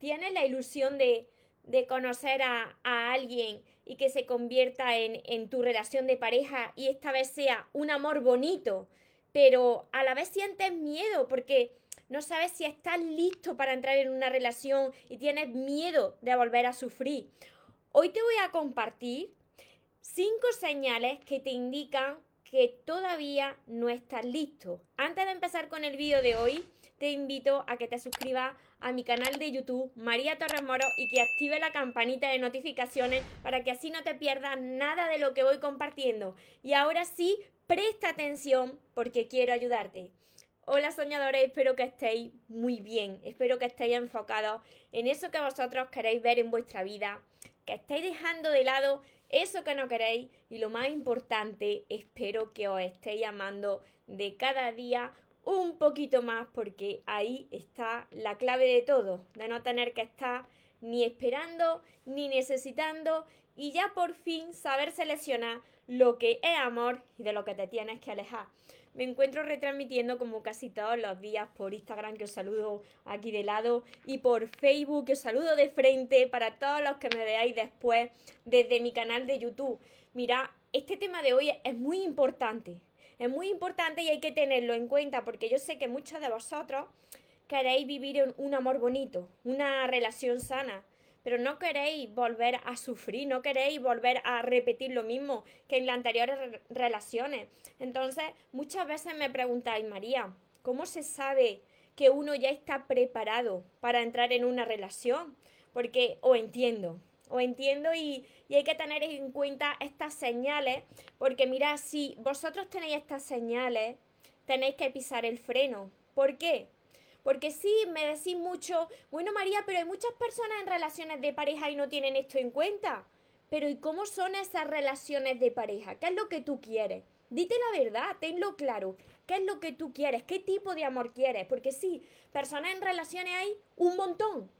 tienes la ilusión de, conocer a, alguien y que se convierta en, en tu relación de pareja y esta vez sea un amor bonito, pero a la vez sientes miedo porque no sabes si estás listo para entrar en una relación y tienes miedo de volver a sufrir. Hoy te voy a compartir cinco señales que te indican que todavía no estás listo. Antes de empezar con el vídeo de hoy, te invito a que te suscribas a mi canal de YouTube María Torres Moro y que active la campanita de notificaciones para que así no te pierdas nada de lo que voy compartiendo. Y ahora sí, presta atención porque quiero ayudarte. Hola soñadores, espero que estéis muy bien, espero que estéis enfocados en eso que vosotros queréis ver en vuestra vida, que estéis dejando de lado eso que no queréis y lo más importante, espero que os estéis amando de cada día un poquito más porque ahí está la clave de todo, de no tener que estar ni esperando ni necesitando y ya por fin saber seleccionar lo que es amor y de lo que te tienes que alejar. Me encuentro retransmitiendo como casi todos los días por Instagram, que os saludo aquí de lado, y por Facebook, que os saludo de frente para todos los que me veáis después desde mi canal de YouTube. Mira, este tema de hoy es muy importante. Es muy importante y hay que tenerlo en cuenta porque yo sé que muchos de vosotros queréis vivir un amor bonito, una relación sana pero no queréis volver a sufrir, no queréis volver a repetir lo mismo que en las anteriores relaciones. Entonces, muchas veces me preguntáis, María, ¿cómo se sabe que uno ya está preparado para entrar en una relación? Porque o entiendo, o entiendo y, y, hay que tener en cuenta estas señales, porque mira, si vosotros tenéis estas señales, tenéis que pisar el freno. ¿Por qué? Porque sí, me decís mucho, bueno María, pero hay muchas personas en relaciones de pareja y no tienen esto en cuenta. Pero ¿y cómo son esas relaciones de pareja? ¿Qué es lo que tú quieres? Dite la verdad, tenlo claro. ¿Qué es lo que tú quieres? ¿Qué tipo de amor quieres? Porque sí, personas en relaciones hay un montón.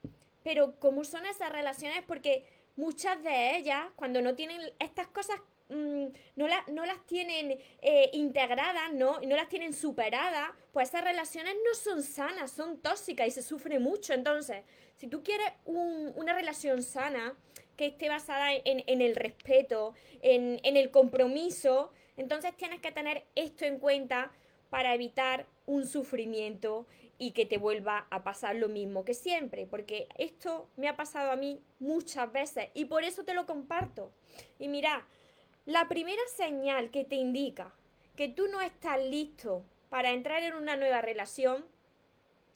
Pero ¿cómo son esas relaciones? Porque muchas de ellas, cuando no tienen estas cosas Mm, no, no, las tienen eh, integradas, ¿no? no las tienen superadas, pues esas relaciones no son sanas, son tóxicas y se sufre mucho. Entonces, si tú quieres una relación sana, que esté basada en, el respeto, en, en el compromiso, entonces tienes que tener esto en cuenta para evitar un sufrimiento y que te vuelva a pasar lo mismo que siempre, porque esto me ha pasado a mí muchas veces y por eso te lo comparto. Y mira, la primera señal que te indica que tú no estás listo para entrar en una nueva relación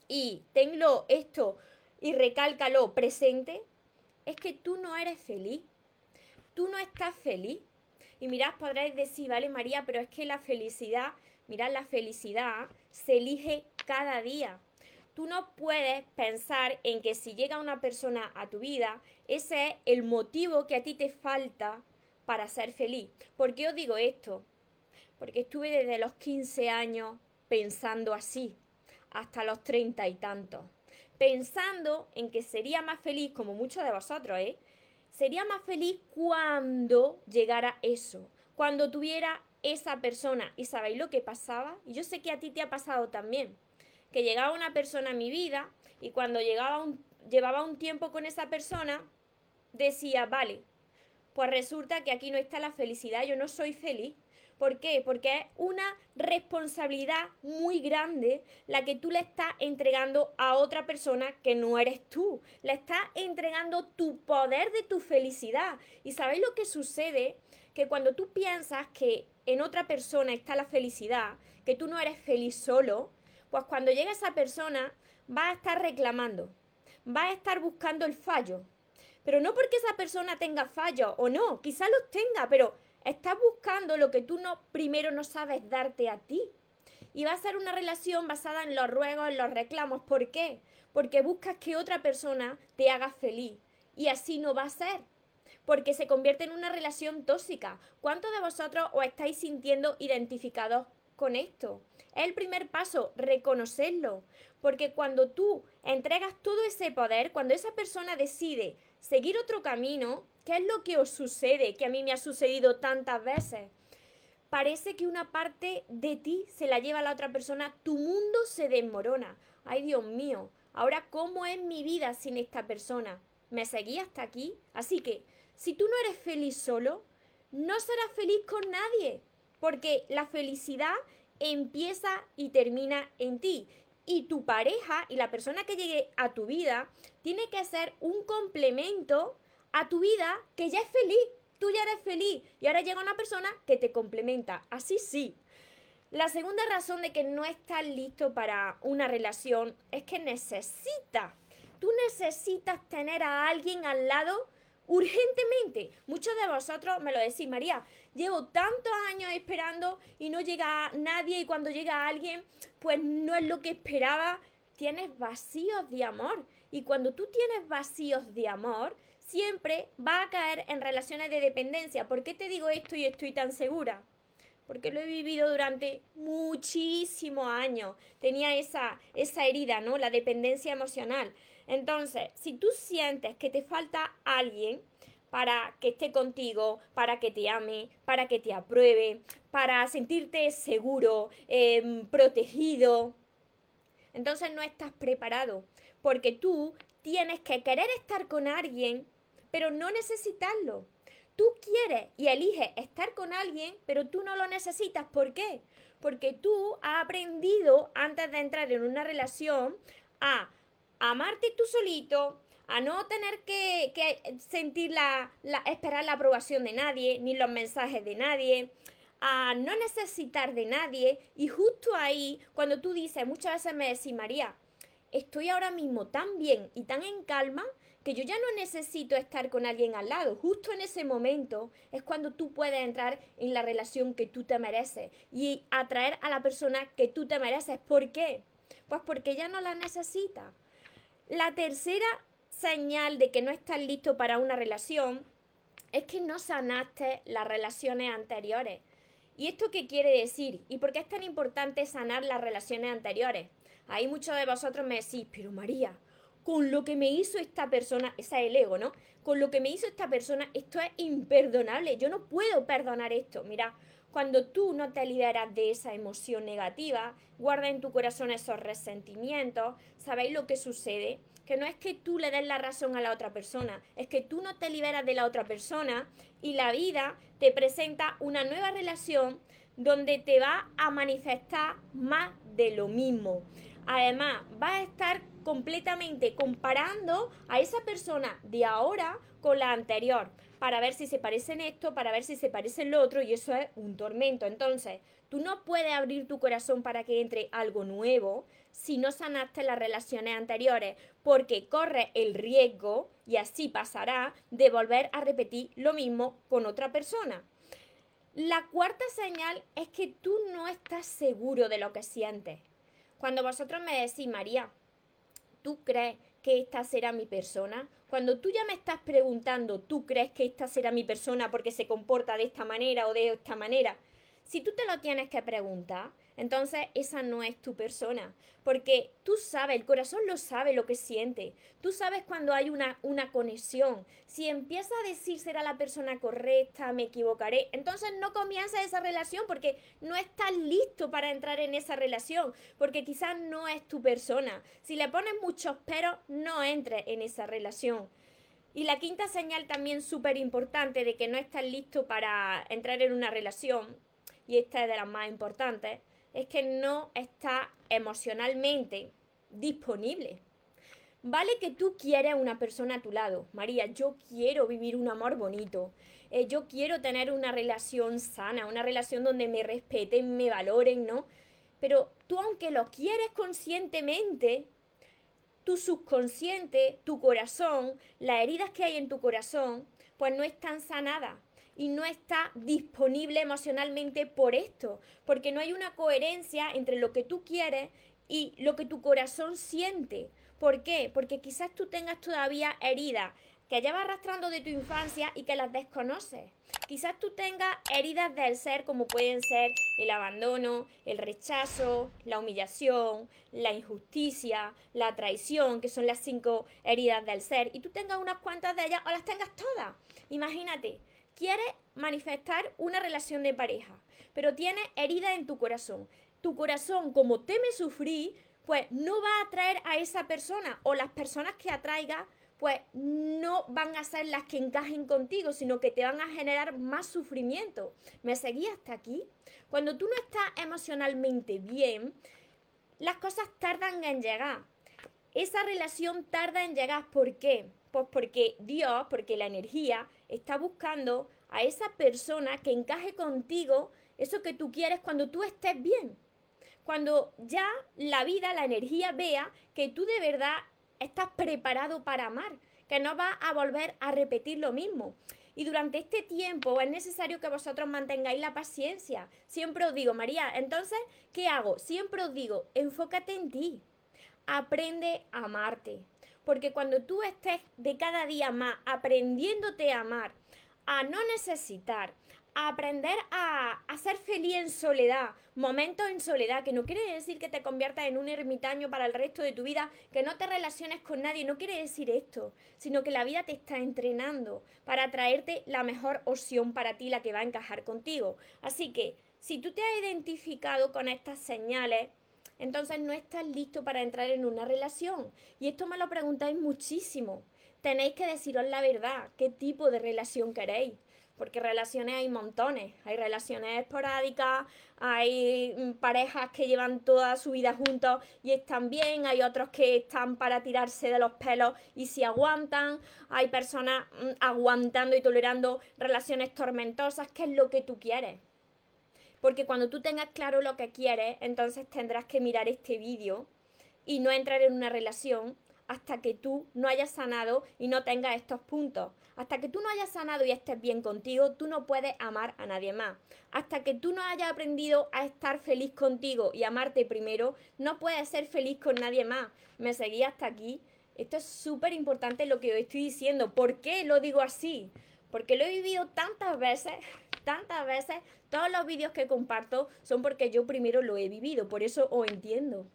y tenlo esto y recálcalo presente, es que tú no eres feliz. Tú no estás feliz. Y mirad, podréis decir, vale María, pero es que la felicidad, mirad, la felicidad se elige cada día. Tú no puedes pensar en que si llega una persona a tu vida, ese es el motivo que a ti te falta para ser feliz. ¿Por qué os digo esto? Porque estuve desde los 15 años pensando así, hasta los 30 y tantos. Pensando en que sería más feliz, como muchos de vosotros, ¿eh? Sería más feliz cuando llegara eso, cuando tuviera esa persona. ¿Y sabéis lo que pasaba? Y yo sé que a ti te ha pasado también. Que llegaba una persona a mi vida y cuando llegaba un, llevaba un tiempo con esa persona, decía, vale, pues resulta que aquí no está la felicidad, yo no soy feliz. ¿Por qué? Porque es una responsabilidad muy grande la que tú le estás entregando a otra persona que no eres tú. Le estás entregando tu poder de tu felicidad. ¿Y sabéis lo que sucede? Que cuando tú piensas que en otra persona está la felicidad, que tú no eres feliz solo, pues cuando llega esa persona va a estar reclamando, va a estar buscando el fallo, pero no porque esa persona tenga fallos o no, quizá los tenga, pero estás buscando lo que tú no primero no sabes darte a ti. Y va a ser una relación basada en los ruegos, en los reclamos. ¿Por qué? Porque buscas que otra persona te haga feliz. Y así no va a ser. Porque se convierte en una relación tóxica. ¿Cuántos de vosotros os estáis sintiendo identificados con esto? Es el primer paso, reconocerlo. Porque cuando tú entregas todo ese poder, cuando esa persona decide seguir otro camino, ¿qué es lo que os sucede? Que a mí me ha sucedido tantas veces. Parece que una parte de ti se la lleva a la otra persona, tu mundo se desmorona. Ay, Dios mío, Ahora, ¿cómo es mi vida sin esta persona? ¿Me seguí hasta aquí? Así que, si tú no eres feliz solo, no serás feliz con nadie, porque la felicidad empieza y termina en ti. Y tu pareja y la persona que llegue a tu vida tiene que ser un complemento a tu vida que ya es feliz. Tú ya eres feliz y ahora llega una persona que te complementa. Así sí. La segunda razón de que no estás listo para una relación es que necesitas, tú necesitas tener a alguien al lado urgentemente. Muchos de vosotros me lo decís, María, llevo tantos años esperando y no llega nadie y cuando llega alguien, pues no es lo que esperaba. Tienes vacíos de amor y cuando tú tienes vacíos de amor, siempre va a caer en relaciones de dependencia. ¿Por qué te digo esto y estoy tan segura? Porque lo he vivido durante muchísimos años. Tenía esa, esa herida, ¿no? La dependencia emocional. Entonces, si tú sientes que te falta alguien para que esté contigo, para que te ame, para que te apruebe, para sentirte seguro, em, protegido, entonces no estás preparado, porque tú tienes que querer estar con alguien, pero no necesitarlo. Tú quieres y eliges estar con alguien, pero tú no lo necesitas. ¿Por qué? Porque tú has aprendido antes de entrar en una relación a amarte tú solito, a no tener que, sentir la, esperar la aprobación de nadie, ni los mensajes de nadie, a no necesitar de nadie. Y justo ahí, cuando tú dices, muchas veces me decís, María, estoy ahora mismo tan bien y tan en calma que yo ya no necesito estar con alguien al lado. Justo en ese momento es cuando tú puedes entrar en la relación que tú te mereces y atraer a la persona que tú te mereces. ¿Por qué? Pues porque ya no la necesitas. La tercera señal de que no estás listo para una relación es que no sanaste las relaciones anteriores. ¿Y esto qué quiere decir? ¿Y por qué es tan importante sanar las relaciones anteriores? Ahí muchos de vosotros me decís, pero María, con lo que me hizo esta persona, esa es el ego, ¿no? Con lo que me hizo esta persona, esto es imperdonable, yo no puedo perdonar esto. Mira, cuando tú no te liberas de esa emoción negativa, guarda en tu corazón esos resentimientos, ¿sabéis lo que sucede? Que no es que tú le des la razón a la otra persona, es que tú no te liberas de la otra persona y la vida te presenta una nueva relación donde te va a manifestar más de lo mismo. Además, va a estar completamente comparando a esa persona de ahora con la anterior para ver si se parecen esto, para ver si se parecen lo otro y eso es un tormento. Entonces, tú no puedes abrir tu corazón para que entre algo nuevo si no sanaste las relaciones anteriores, porque corre el riesgo, y así pasará, de volver a repetir lo mismo con otra persona. La cuarta señal es que tú no estás seguro de lo que sientes. Cuando vosotros me decís, María, ¿tú crees que esta será mi persona? Cuando tú ya me estás preguntando, ¿tú crees que esta será mi persona porque se comporta de esta manera o de esta manera? Si tú te lo tienes que preguntar, entonces esa no es tu persona, porque tú sabes, el corazón lo sabe lo que siente, tú sabes cuando hay una, una conexión, si empieza a decir será la persona correcta, me equivocaré, entonces no comienza esa relación porque no estás listo para entrar en esa relación, porque quizás no es tu persona, si le pones muchos peros, no entres en esa relación. Y la quinta señal también súper importante de que no estás listo para entrar en una relación, y esta es de las más importantes, es que no está emocionalmente disponible. Vale que tú quieres una persona a tu lado. María, yo quiero vivir un amor bonito. Eh, yo quiero tener una relación sana, una relación donde me respeten, me valoren, ¿no? Pero tú aunque lo quieres conscientemente, tu subconsciente, tu corazón, las heridas que hay en tu corazón, pues no están sanadas y no está disponible emocionalmente por esto, porque no hay una coherencia entre lo que tú quieres y lo que tu corazón siente. ¿Por qué? Porque quizás tú tengas todavía heridas que llevas arrastrando de tu infancia y que las desconoces. Quizás tú tengas heridas del ser como pueden ser el abandono, el rechazo, la humillación, la injusticia, la traición, que son las cinco heridas del ser, y tú tengas unas cuantas de ellas o las tengas todas. Imagínate, quieres manifestar una relación de pareja, pero tienes herida en tu corazón. Tu corazón, como teme sufrir, pues no va a atraer a esa persona o las personas que atraiga pues no van a ser las que encajen contigo, sino que te van a generar más sufrimiento. ¿Me seguí hasta aquí? Cuando tú no estás emocionalmente bien, las cosas tardan en llegar. Esa relación tarda en llegar. ¿Por qué? Pues porque Dios, porque la energía está buscando a esa persona que encaje contigo eso que tú quieres cuando tú estés bien. Cuando ya la vida, la energía vea que tú de verdad estás preparado para amar, que no vas a volver a repetir lo mismo. Y durante este tiempo es necesario que vosotros mantengáis la paciencia. Siempre os digo, María, entonces, ¿qué hago? Siempre os digo, enfócate en ti. Aprende a amarte. Porque cuando tú estés de cada día más aprendiéndote a amar, a no necesitar, aprender a, ser feliz en soledad, momentos en soledad, que no quiere decir que te conviertas en un ermitaño para el resto de tu vida, que no te relaciones con nadie, no quiere decir esto, sino que la vida te está entrenando para traerte la mejor opción para ti, la que va a encajar contigo. Así que, si tú te has identificado con estas señales, entonces no estás listo para entrar en una relación. Y esto me lo preguntáis muchísimo. Tenéis que deciros la verdad, qué tipo de relación queréis porque relaciones hay montones, hay relaciones esporádicas, hay mm, parejas que llevan toda su vida juntos y están bien, hay otros que están para tirarse de los pelos y si aguantan, hay personas mm, aguantando y tolerando relaciones tormentosas, ¿qué es lo que tú quieres? Porque cuando tú tengas claro lo que quieres, entonces tendrás que mirar este vídeo y no entrar en una relación hasta que tú no hayas sanado y no tengas estos puntos. Hasta que tú no hayas sanado y estés bien contigo, tú no puedes amar a nadie más. Hasta que tú no hayas aprendido a estar feliz contigo y amarte primero, no puedes ser feliz con nadie más. ¿Me seguí hasta aquí? Esto es súper importante lo que os estoy diciendo. ¿Por qué lo digo así? Porque lo he vivido tantas veces, tantas veces. Todos los vídeos que comparto son porque yo primero lo he vivido. Por eso os entiendo.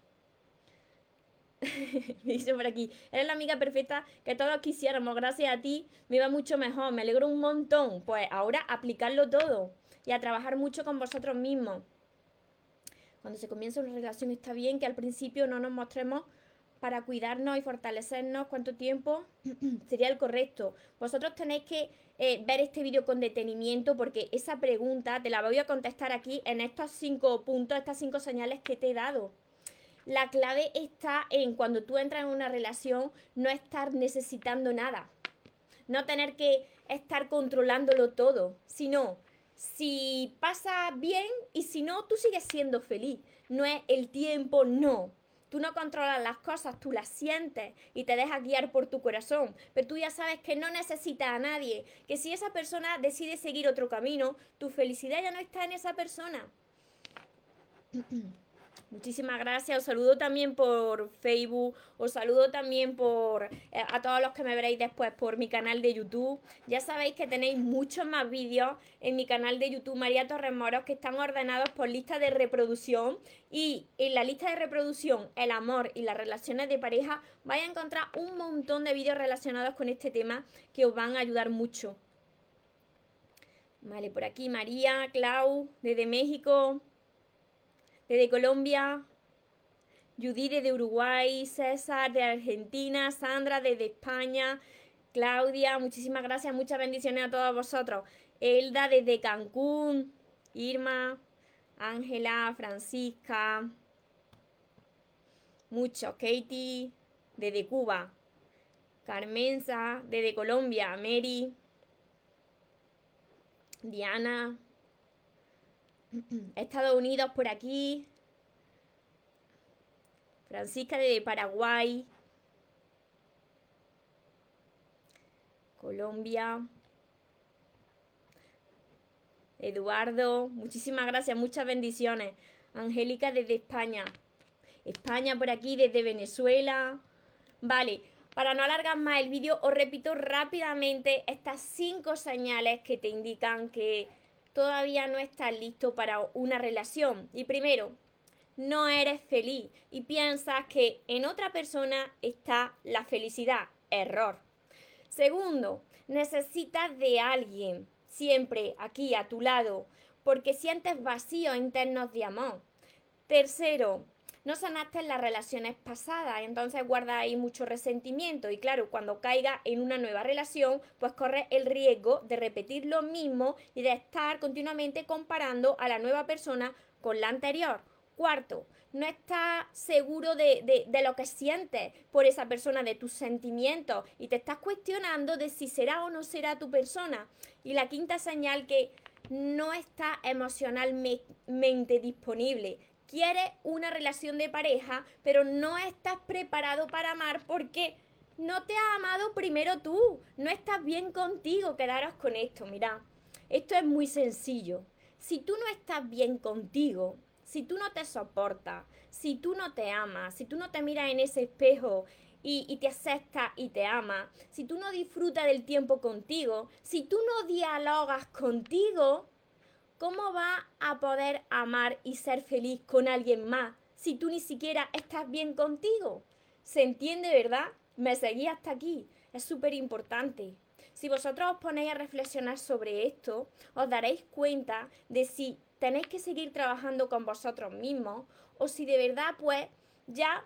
me dice por aquí, eres la amiga perfecta que todos quisiéramos, gracias a ti me va mucho mejor, me alegro un montón. Pues ahora aplicarlo todo y a trabajar mucho con vosotros mismos. Cuando se comienza una relación está bien que al principio no nos mostremos para cuidarnos y fortalecernos cuánto tiempo sería el correcto. Vosotros tenéis que eh, ver este vídeo con detenimiento porque esa pregunta te la voy a contestar aquí en estos cinco puntos, estas cinco señales que te he dado. La clave está en cuando tú entras en una relación, no estar necesitando nada. No tener que estar controlándolo todo, sino si pasa bien y si no, tú sigues siendo feliz. No es el tiempo, no. Tú no controlas las cosas, tú las sientes y te dejas guiar por tu corazón. Pero tú ya sabes que no necesitas a nadie, que si esa persona decide seguir otro camino, tu felicidad ya no está en esa persona. Muchísimas gracias. Os saludo también por Facebook. Os saludo también por eh, a todos los que me veréis después por mi canal de YouTube. Ya sabéis que tenéis muchos más vídeos en mi canal de YouTube María Torres Moros que están ordenados por lista de reproducción. Y en la lista de reproducción, el amor y las relaciones de pareja, vais a encontrar un montón de vídeos relacionados con este tema que os van a ayudar mucho. Vale, por aquí María, Clau, desde México desde Colombia, Judith de Uruguay, César de Argentina, Sandra desde España, Claudia, muchísimas gracias, muchas bendiciones a todos vosotros. Elda desde Cancún, Irma, Ángela, Francisca, mucho, Katie desde Cuba, Carmenza desde Colombia, Mary, Diana, Estados Unidos por aquí. Francisca de Paraguay. Colombia. Eduardo, muchísimas gracias, muchas bendiciones. Angélica desde España. España por aquí, desde Venezuela. Vale, para no alargar más el vídeo, os repito rápidamente estas cinco señales que te indican que todavía no estás listo para una relación. Y primero, no eres feliz y piensas que en otra persona está la felicidad. Error. Segundo, necesitas de alguien siempre aquí a tu lado porque sientes vacíos internos de amor. Tercero, no sanaste las relaciones pasadas, entonces guarda ahí mucho resentimiento y claro, cuando caiga en una nueva relación, pues corre el riesgo de repetir lo mismo y de estar continuamente comparando a la nueva persona con la anterior. Cuarto, no estás seguro de, de, lo que sientes por esa persona, de tus sentimientos, y te estás cuestionando de si será o no será tu persona. Y la quinta señal que no está emocionalmente disponible. Quieres una relación de pareja, pero no estás preparado para amar porque no te has amado primero tú. No estás bien contigo. Quedaros con esto, mira. Esto es muy sencillo. Si tú no estás bien contigo, si tú no te soportas, si tú no te amas, si tú no te miras en ese espejo y, te aceptas y te amas, si tú no disfrutas del tiempo contigo, si tú no dialogas contigo, ¿cómo vas a poder amar y ser feliz con alguien más si tú ni siquiera estás bien contigo? ¿Se entiende, verdad? Me seguí hasta aquí. Es súper importante. Si vosotros os ponéis a reflexionar sobre esto, os daréis cuenta de si tenéis que seguir trabajando con vosotros mismos o si de verdad pues ya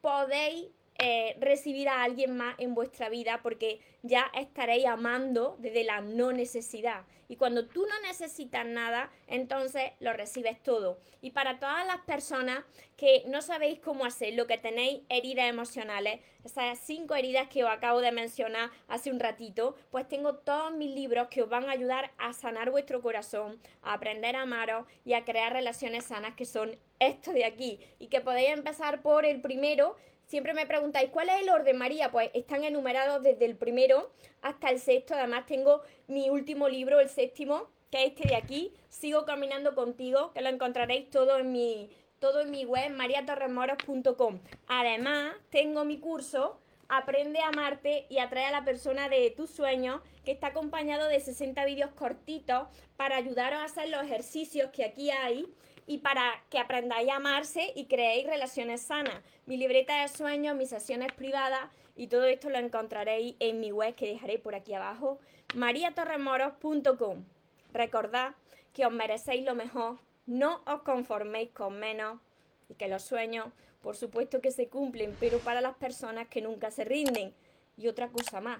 podéis eh, recibir a alguien más en vuestra vida porque ya estaréis amando desde la no necesidad. Y cuando tú no necesitas nada, entonces lo recibes todo. Y para todas las personas que no sabéis cómo hacerlo, que tenéis heridas emocionales, esas cinco heridas que os acabo de mencionar hace un ratito, pues tengo todos mis libros que os van a ayudar a sanar vuestro corazón, a aprender a amaros y a crear relaciones sanas que son esto de aquí. Y que podéis empezar por el primero Siempre me preguntáis, ¿cuál es el orden, María? Pues están enumerados desde el primero hasta el sexto. Además tengo mi último libro, el séptimo, que es este de aquí. Sigo caminando contigo, que lo encontraréis todo en mi, todo en mi web, mariatorremoros.com. Además, tengo mi curso Aprende a amarte y atrae a la persona de tus sueños, que está acompañado de 60 vídeos cortitos para ayudaros a hacer los ejercicios que aquí hay y para que aprendáis a amarse y creéis relaciones sanas. Mi libreta de sueños, mis sesiones privadas y todo esto lo encontraréis en mi web que dejaré por aquí abajo, mariatorremoros.com. Recordad que os merecéis lo mejor, no os conforméis con menos y que los sueños, por supuesto que se cumplen, pero para las personas que nunca se rinden. Y otra cosa más,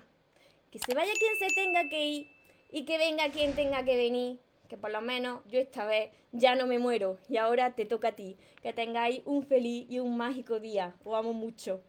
que se vaya quien se tenga que ir y que venga quien tenga que venir que por lo menos yo esta vez ya no me muero y ahora te toca a ti. Que tengáis un feliz y un mágico día. Os amo mucho.